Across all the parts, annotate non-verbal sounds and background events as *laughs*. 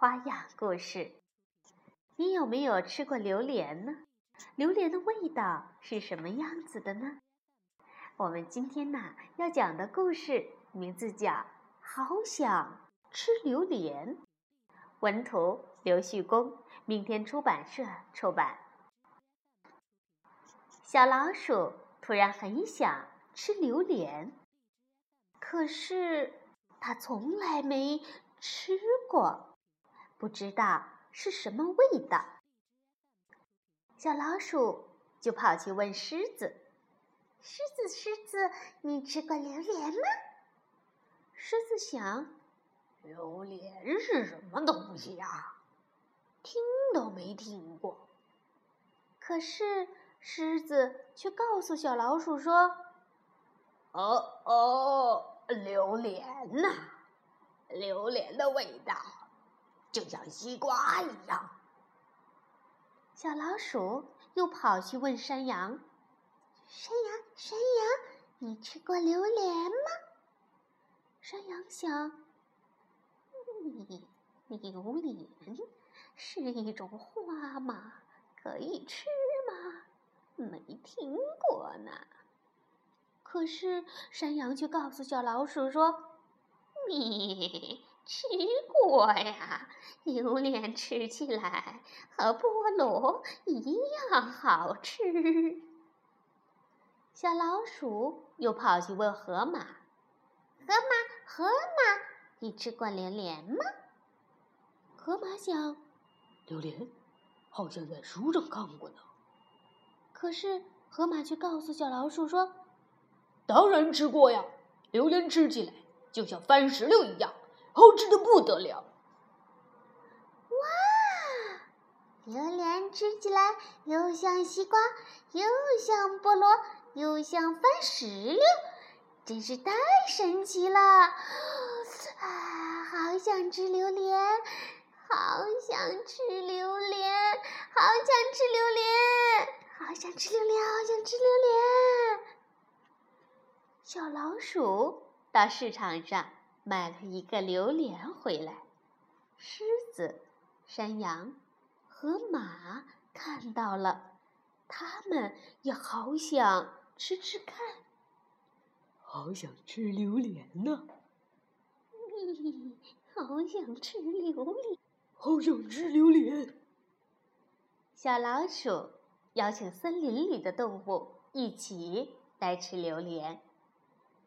花样故事。你有没有吃过榴莲呢？榴莲的味道是什么样子的呢？我们今天呢要讲的故事名字叫《好想吃榴莲》，文图刘旭公，明天出版社出版。小老鼠突然很想吃榴莲。可是，它从来没吃过，不知道是什么味道。小老鼠就跑去问狮子：“狮子，狮子，你吃过榴莲吗？”狮子想：“榴莲是什么东西呀？听都没听过。”可是，狮子却告诉小老鼠说：“哦哦。”榴莲呐，榴莲的味道就像西瓜一样。小老鼠又跑去问山羊：“山羊，山羊，你吃过榴莲吗？”山羊想：“榴莲是一种花吗？可以吃吗？没听过呢。”可是山羊却告诉小老鼠说：“你吃过呀，榴莲吃起来和菠萝一样好吃。”小老鼠又跑去问河马：“河马，河马，你吃过榴莲吗？”河马想：“榴莲好像在书上看过呢。”可是河马却告诉小老鼠说。当然吃过呀，榴莲吃起来就像番石榴一样，好吃的不得了。哇，榴莲吃起来又像西瓜，又像菠萝，又像番石榴，真是太神奇了！啊，好想吃榴莲，好想吃榴莲，好想吃榴莲，好想吃榴莲，好想吃榴莲。小老鼠到市场上买了一个榴莲回来，狮子、山羊、和马看到了，他们也好想吃吃看，好想吃榴莲呢！*laughs* 好想吃榴莲，好想吃榴莲！小老鼠邀请森林里的动物一起来吃榴莲。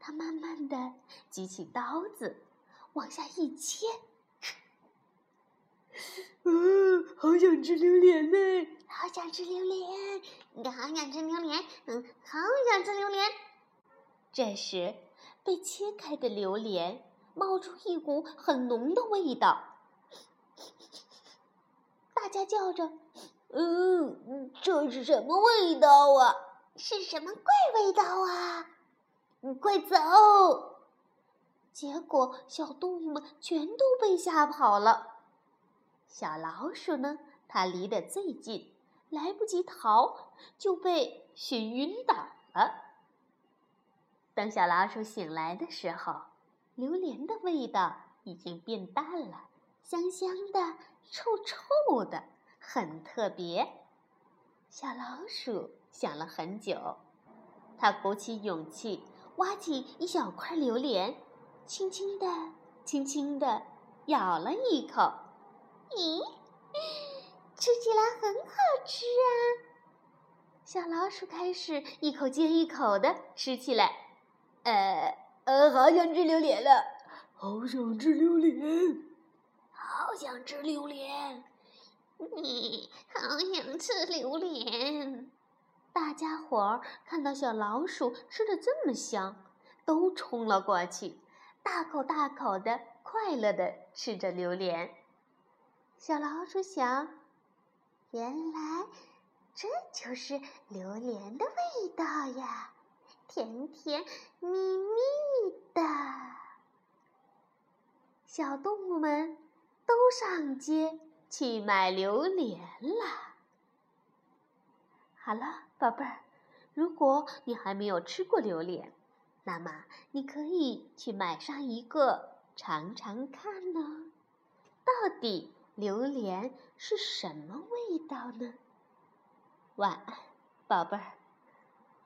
他慢慢的举起刀子，往下一切。嗯，好想吃榴莲呢！好想吃榴莲！你好想吃榴莲？嗯，好想吃榴莲。这时，被切开的榴莲冒出一股很浓的味道。大家叫着：“嗯，这是什么味道啊？是什么怪味道啊？”你快走！结果小动物们全都被吓跑了。小老鼠呢？它离得最近，来不及逃，就被熏晕倒了。等小老鼠醒来的时候，榴莲的味道已经变淡了，香香的，臭臭的，很特别。小老鼠想了很久，它鼓起勇气。挖起一小块榴莲，轻轻的、轻轻的咬了一口，咦，吃起来很好吃啊！小老鼠开始一口接一口的吃起来，呃呃，好想吃榴莲了，好想吃榴莲，好想吃榴莲，你 *laughs* 好想吃榴莲。大家伙儿看到小老鼠吃的这么香，都冲了过去，大口大口的快乐的吃着榴莲。小老鼠想：“原来这就是榴莲的味道呀，甜甜蜜蜜的。”小动物们都上街去买榴莲了。好了，宝贝儿，如果你还没有吃过榴莲，那么你可以去买上一个尝尝看呢。到底榴莲是什么味道呢？晚安，宝贝儿。